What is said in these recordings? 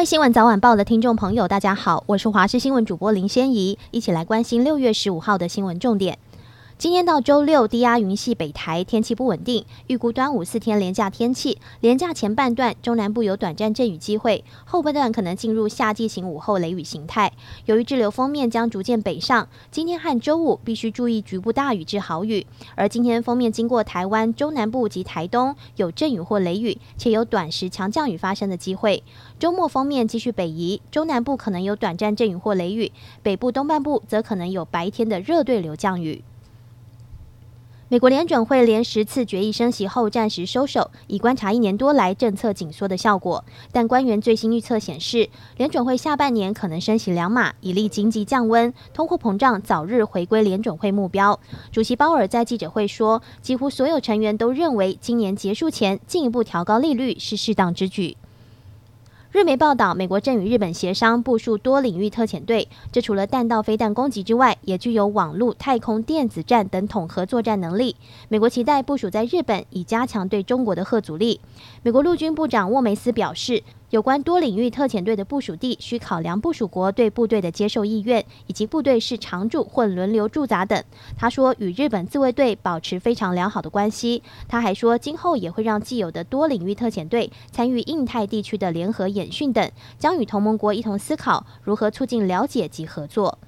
位新闻早晚报的听众朋友，大家好，我是华视新闻主播林仙怡，一起来关心六月十五号的新闻重点。今天到周六，低压云系北台，天气不稳定。预估端午四天连假天气，连假前半段中南部有短暂阵雨机会，后半段可能进入夏季型午后雷雨形态。由于滞留锋面将逐渐北上，今天和周五必须注意局部大雨至豪雨。而今天锋面经过台湾中南部及台东，有阵雨或雷雨，且有短时强降雨发生的机会。周末锋面继续北移，中南部可能有短暂阵雨或雷雨，北部东半部则可能有白天的热对流降雨。美国联准会连十次决议升息后暂时收手，以观察一年多来政策紧缩的效果。但官员最新预测显示，联准会下半年可能升息两码，以利经济降温，通货膨胀早日回归联准会目标。主席鲍尔在记者会说，几乎所有成员都认为，今年结束前进一步调高利率是适当之举。日媒报道，美国正与日本协商部署多领域特遣队，这除了弹道飞弹攻击之外，也具有网络、太空、电子战等统合作战能力。美国期待部署在日本，以加强对中国的核阻力。美国陆军部长沃梅斯表示，有关多领域特遣队的部署地，需考量部署国对部队的接受意愿，以及部队是常驻或轮流驻扎等。他说，与日本自卫队保持非常良好的关系。他还说，今后也会让既有的多领域特遣队参与印太地区的联合演训等，将与同盟国一同思考如何促进了解及合作。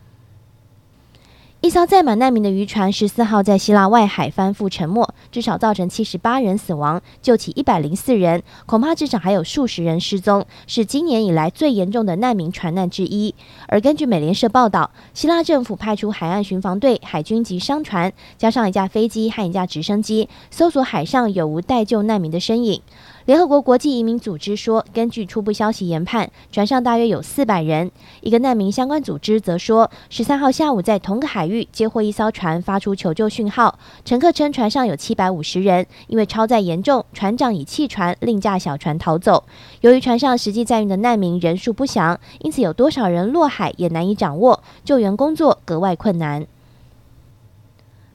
一艘载满难民的渔船十四号在希腊外海翻覆沉没，至少造成七十八人死亡，救起一百零四人，恐怕至少还有数十人失踪，是今年以来最严重的难民船难之一。而根据美联社报道，希腊政府派出海岸巡防队、海军及商船，加上一架飞机和一架直升机，搜索海上有无待救难民的身影。联合国国际移民组织说，根据初步消息研判，船上大约有四百人。一个难民相关组织则说，十三号下午在同个海域接获一艘船发出求救讯号，乘客称船上有七百五十人，因为超载严重，船长已弃船，另驾小船逃走。由于船上实际载运的难民人数不详，因此有多少人落海也难以掌握，救援工作格外困难。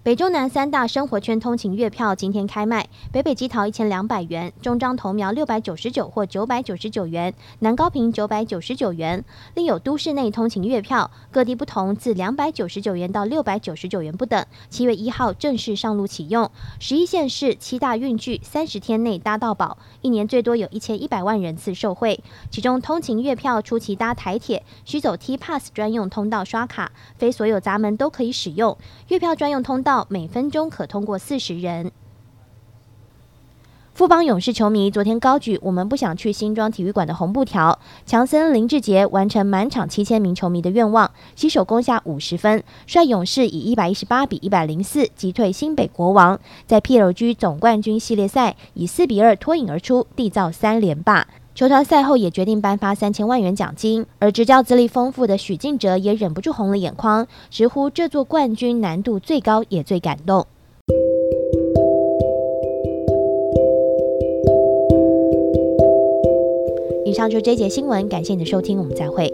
北中南三大生活圈通勤月票今天开卖，北北基桃一千两百元，中彰投苗六百九十九或九百九十九元，南高屏九百九十九元。另有都市内通勤月票，各地不同，自两百九十九元到六百九十九元不等。七月一号正式上路启用，十一县市七大运具三十天内搭到宝，一年最多有一千一百万人次受惠。其中通勤月票初期搭台铁，需走 T Pass 专用通道刷卡，非所有闸门都可以使用。月票专用通道。每分钟可通过四十人。富邦勇士球迷昨天高举“我们不想去新庄体育馆”的红布条，强森林志杰完成满场七千名球迷的愿望，携手攻下五十分，率勇士以一百一十八比一百零四击退新北国王，在 PLG 总冠军系列赛以四比二脱颖而出，缔造三连霸。球团赛后也决定颁发三千万元奖金，而执教资历丰富的许晋哲也忍不住红了眼眶，直呼这座冠军难度最高也最感动。上就是这节新闻，感谢你的收听，我们再会。